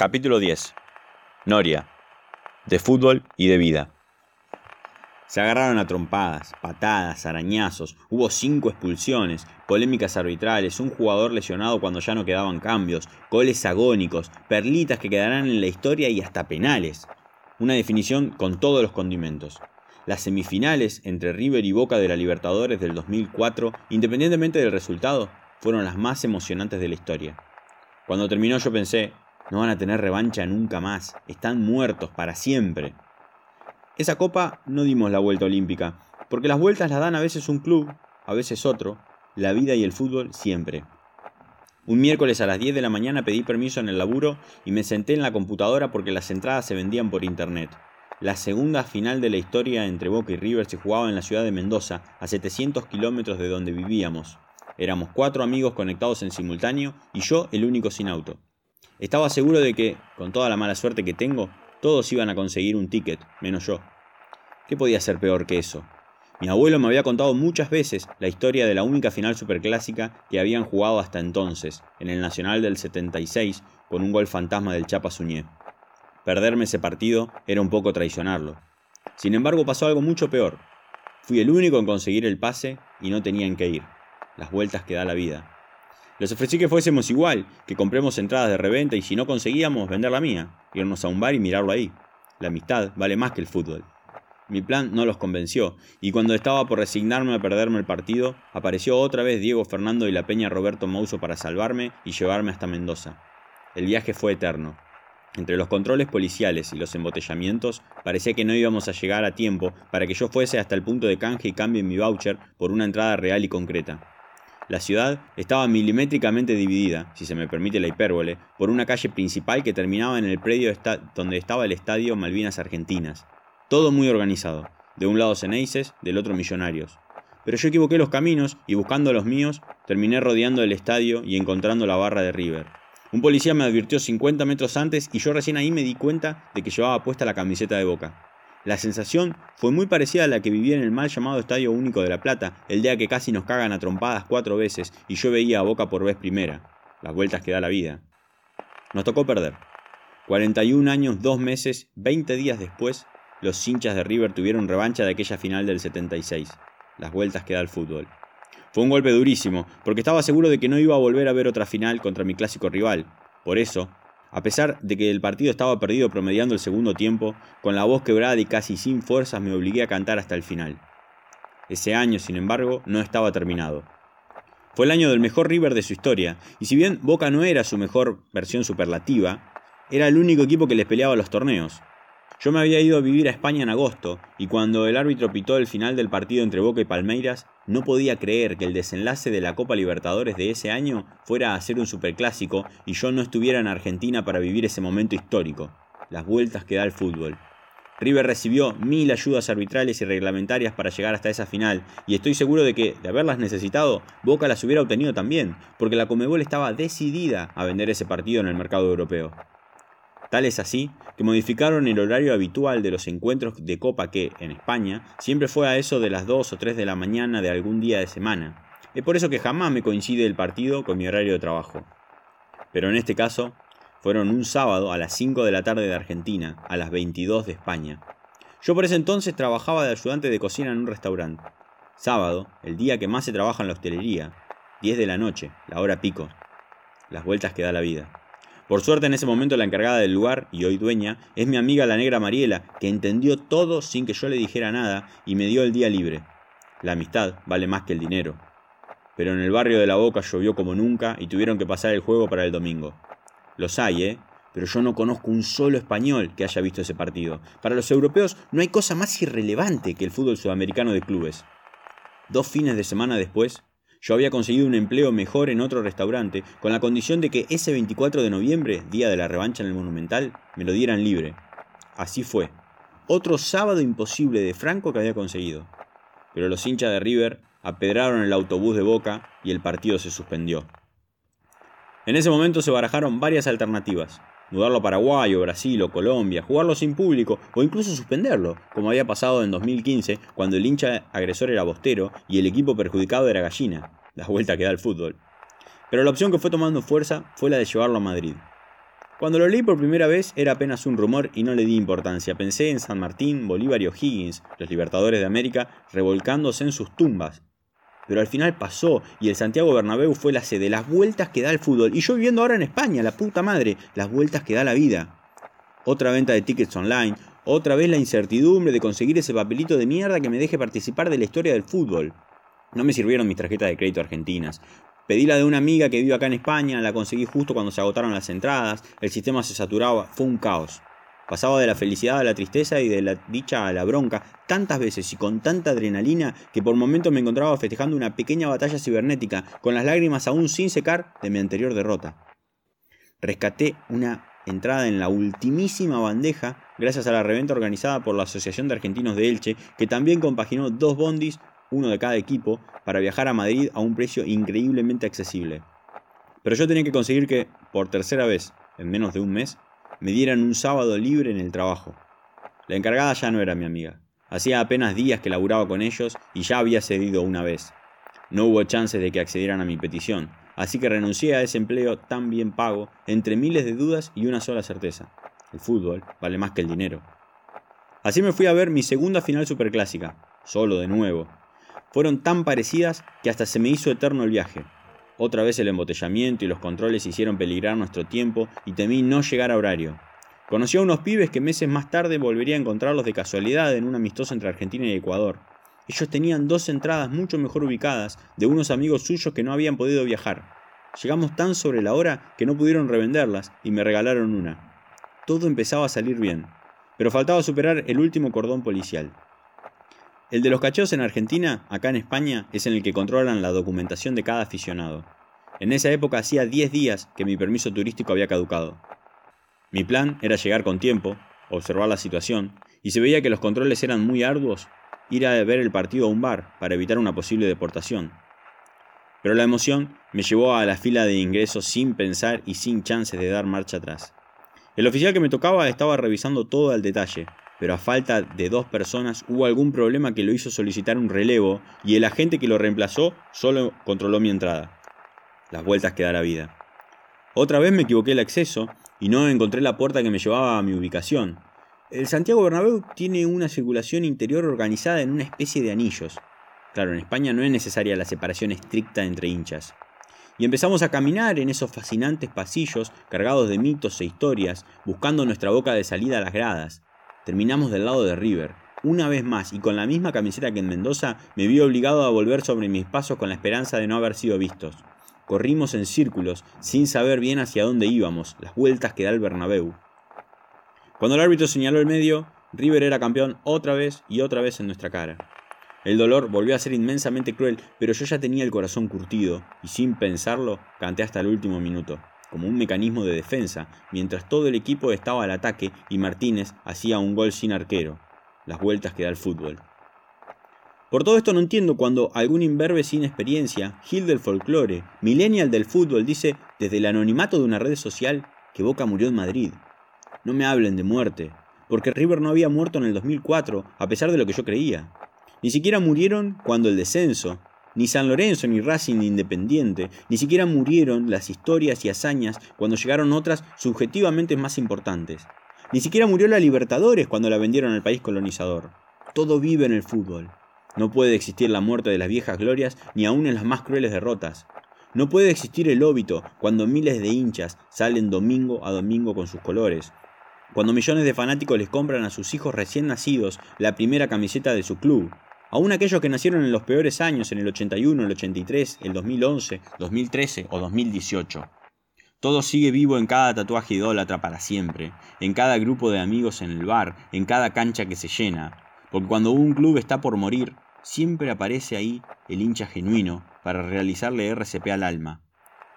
Capítulo 10. Noria. De fútbol y de vida. Se agarraron a trompadas, patadas, arañazos, hubo cinco expulsiones, polémicas arbitrales, un jugador lesionado cuando ya no quedaban cambios, goles agónicos, perlitas que quedarán en la historia y hasta penales. Una definición con todos los condimentos. Las semifinales entre River y Boca de la Libertadores del 2004, independientemente del resultado, fueron las más emocionantes de la historia. Cuando terminó yo pensé, no van a tener revancha nunca más. Están muertos para siempre. Esa copa no dimos la vuelta olímpica, porque las vueltas las dan a veces un club, a veces otro, la vida y el fútbol siempre. Un miércoles a las 10 de la mañana pedí permiso en el laburo y me senté en la computadora porque las entradas se vendían por internet. La segunda final de la historia entre Boca y River se jugaba en la ciudad de Mendoza, a 700 kilómetros de donde vivíamos. Éramos cuatro amigos conectados en simultáneo y yo el único sin auto. Estaba seguro de que, con toda la mala suerte que tengo, todos iban a conseguir un ticket, menos yo. ¿Qué podía ser peor que eso? Mi abuelo me había contado muchas veces la historia de la única final superclásica que habían jugado hasta entonces, en el Nacional del 76, con un gol fantasma del Chapa Suñé. Perderme ese partido era un poco traicionarlo. Sin embargo, pasó algo mucho peor. Fui el único en conseguir el pase y no tenían que ir. Las vueltas que da la vida. Les ofrecí que fuésemos igual, que compremos entradas de reventa y si no conseguíamos, vender la mía, irnos a un bar y mirarlo ahí. La amistad vale más que el fútbol. Mi plan no los convenció, y cuando estaba por resignarme a perderme el partido, apareció otra vez Diego Fernando y la Peña Roberto Mouso para salvarme y llevarme hasta Mendoza. El viaje fue eterno. Entre los controles policiales y los embotellamientos, parecía que no íbamos a llegar a tiempo para que yo fuese hasta el punto de canje y cambie mi voucher por una entrada real y concreta. La ciudad estaba milimétricamente dividida, si se me permite la hipérbole, por una calle principal que terminaba en el predio donde estaba el estadio Malvinas Argentinas. Todo muy organizado. De un lado Ceneices, del otro Millonarios. Pero yo equivoqué los caminos y buscando los míos, terminé rodeando el estadio y encontrando la barra de River. Un policía me advirtió 50 metros antes y yo recién ahí me di cuenta de que llevaba puesta la camiseta de boca. La sensación fue muy parecida a la que viví en el mal llamado Estadio Único de La Plata, el día que casi nos cagan a trompadas cuatro veces y yo veía a Boca por vez primera, las vueltas que da la vida. Nos tocó perder. 41 años, dos meses, 20 días después, los hinchas de River tuvieron revancha de aquella final del 76, las vueltas que da el fútbol. Fue un golpe durísimo, porque estaba seguro de que no iba a volver a ver otra final contra mi clásico rival. Por eso, a pesar de que el partido estaba perdido promediando el segundo tiempo, con la voz quebrada y casi sin fuerzas me obligué a cantar hasta el final. Ese año, sin embargo, no estaba terminado. Fue el año del mejor River de su historia, y si bien Boca no era su mejor versión superlativa, era el único equipo que les peleaba los torneos. Yo me había ido a vivir a España en agosto, y cuando el árbitro pitó el final del partido entre Boca y Palmeiras, no podía creer que el desenlace de la Copa Libertadores de ese año fuera a ser un superclásico y yo no estuviera en Argentina para vivir ese momento histórico, las vueltas que da el fútbol. River recibió mil ayudas arbitrales y reglamentarias para llegar hasta esa final, y estoy seguro de que, de haberlas necesitado, Boca las hubiera obtenido también, porque la Comebol estaba decidida a vender ese partido en el mercado europeo. Tal es así que modificaron el horario habitual de los encuentros de copa que, en España, siempre fue a eso de las 2 o 3 de la mañana de algún día de semana. Es por eso que jamás me coincide el partido con mi horario de trabajo. Pero en este caso, fueron un sábado a las 5 de la tarde de Argentina, a las 22 de España. Yo por ese entonces trabajaba de ayudante de cocina en un restaurante. Sábado, el día que más se trabaja en la hostelería. 10 de la noche, la hora pico. Las vueltas que da la vida. Por suerte en ese momento la encargada del lugar, y hoy dueña, es mi amiga la negra Mariela, que entendió todo sin que yo le dijera nada y me dio el día libre. La amistad vale más que el dinero. Pero en el barrio de la Boca llovió como nunca y tuvieron que pasar el juego para el domingo. Los hay, ¿eh? Pero yo no conozco un solo español que haya visto ese partido. Para los europeos no hay cosa más irrelevante que el fútbol sudamericano de clubes. Dos fines de semana después, yo había conseguido un empleo mejor en otro restaurante, con la condición de que ese 24 de noviembre, día de la revancha en el Monumental, me lo dieran libre. Así fue. Otro sábado imposible de Franco que había conseguido. Pero los hinchas de River apedraron el autobús de Boca y el partido se suspendió. En ese momento se barajaron varias alternativas. Mudarlo a Paraguay o Brasil o Colombia, jugarlo sin público o incluso suspenderlo, como había pasado en 2015 cuando el hincha agresor era Bostero y el equipo perjudicado era Gallina, la vuelta que da el fútbol. Pero la opción que fue tomando fuerza fue la de llevarlo a Madrid. Cuando lo leí por primera vez era apenas un rumor y no le di importancia. Pensé en San Martín, Bolívar y O'Higgins, los libertadores de América, revolcándose en sus tumbas. Pero al final pasó y el Santiago Bernabéu fue la sede, las vueltas que da el fútbol. Y yo viviendo ahora en España, la puta madre, las vueltas que da la vida. Otra venta de tickets online, otra vez la incertidumbre de conseguir ese papelito de mierda que me deje participar de la historia del fútbol. No me sirvieron mis tarjetas de crédito argentinas. Pedí la de una amiga que vive acá en España, la conseguí justo cuando se agotaron las entradas, el sistema se saturaba, fue un caos. Pasaba de la felicidad a la tristeza y de la dicha a la bronca tantas veces y con tanta adrenalina que por momentos me encontraba festejando una pequeña batalla cibernética, con las lágrimas aún sin secar de mi anterior derrota. Rescaté una entrada en la ultimísima bandeja gracias a la reventa organizada por la Asociación de Argentinos de Elche, que también compaginó dos bondis uno de cada equipo, para viajar a Madrid a un precio increíblemente accesible. Pero yo tenía que conseguir que, por tercera vez, en menos de un mes, me dieran un sábado libre en el trabajo. La encargada ya no era mi amiga. Hacía apenas días que laburaba con ellos y ya había cedido una vez. No hubo chances de que accedieran a mi petición, así que renuncié a ese empleo tan bien pago, entre miles de dudas y una sola certeza. El fútbol vale más que el dinero. Así me fui a ver mi segunda final superclásica, solo de nuevo, fueron tan parecidas que hasta se me hizo eterno el viaje. Otra vez el embotellamiento y los controles hicieron peligrar nuestro tiempo y temí no llegar a horario. Conocí a unos pibes que meses más tarde volvería a encontrarlos de casualidad en un amistoso entre Argentina y Ecuador. Ellos tenían dos entradas mucho mejor ubicadas de unos amigos suyos que no habían podido viajar. Llegamos tan sobre la hora que no pudieron revenderlas y me regalaron una. Todo empezaba a salir bien, pero faltaba superar el último cordón policial. El de los cacheos en Argentina, acá en España, es en el que controlan la documentación de cada aficionado. En esa época hacía 10 días que mi permiso turístico había caducado. Mi plan era llegar con tiempo, observar la situación, y si veía que los controles eran muy arduos, ir a ver el partido a un bar para evitar una posible deportación. Pero la emoción me llevó a la fila de ingresos sin pensar y sin chances de dar marcha atrás. El oficial que me tocaba estaba revisando todo al detalle, pero a falta de dos personas hubo algún problema que lo hizo solicitar un relevo y el agente que lo reemplazó solo controló mi entrada. Las vueltas que da la vida. Otra vez me equivoqué el acceso y no encontré la puerta que me llevaba a mi ubicación. El Santiago Bernabéu tiene una circulación interior organizada en una especie de anillos. Claro, en España no es necesaria la separación estricta entre hinchas. Y empezamos a caminar en esos fascinantes pasillos cargados de mitos e historias, buscando nuestra boca de salida a las gradas. Terminamos del lado de River. Una vez más, y con la misma camiseta que en Mendoza, me vi obligado a volver sobre mis pasos con la esperanza de no haber sido vistos. Corrimos en círculos, sin saber bien hacia dónde íbamos, las vueltas que da el Bernabéu. Cuando el árbitro señaló el medio, River era campeón otra vez y otra vez en nuestra cara. El dolor volvió a ser inmensamente cruel, pero yo ya tenía el corazón curtido, y sin pensarlo, canté hasta el último minuto como un mecanismo de defensa, mientras todo el equipo estaba al ataque y Martínez hacía un gol sin arquero, las vueltas que da el fútbol. Por todo esto no entiendo cuando algún imberbe sin experiencia, Gil del folclore, millennial del fútbol, dice desde el anonimato de una red social que Boca murió en Madrid. No me hablen de muerte, porque River no había muerto en el 2004, a pesar de lo que yo creía. Ni siquiera murieron cuando el descenso, ni San Lorenzo, ni Racing, ni Independiente, ni siquiera murieron las historias y hazañas cuando llegaron otras subjetivamente más importantes. Ni siquiera murió la Libertadores cuando la vendieron al país colonizador. Todo vive en el fútbol. No puede existir la muerte de las viejas glorias ni aun en las más crueles derrotas. No puede existir el óbito cuando miles de hinchas salen domingo a domingo con sus colores. Cuando millones de fanáticos les compran a sus hijos recién nacidos la primera camiseta de su club. Aún aquellos que nacieron en los peores años, en el 81, el 83, el 2011, 2013 o 2018. Todo sigue vivo en cada tatuaje idólatra para siempre, en cada grupo de amigos en el bar, en cada cancha que se llena, porque cuando un club está por morir, siempre aparece ahí el hincha genuino para realizarle RCP al alma.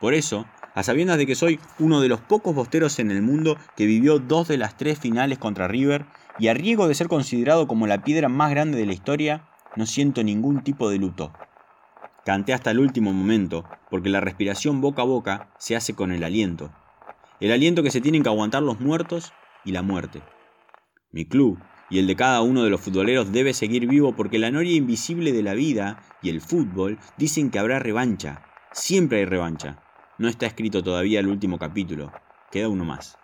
Por eso, a sabiendas de que soy uno de los pocos bosteros en el mundo que vivió dos de las tres finales contra River, y a riesgo de ser considerado como la piedra más grande de la historia, no siento ningún tipo de luto. Canté hasta el último momento, porque la respiración boca a boca se hace con el aliento. El aliento que se tienen que aguantar los muertos y la muerte. Mi club y el de cada uno de los futboleros debe seguir vivo porque la noria invisible de la vida y el fútbol dicen que habrá revancha. Siempre hay revancha. No está escrito todavía el último capítulo. Queda uno más.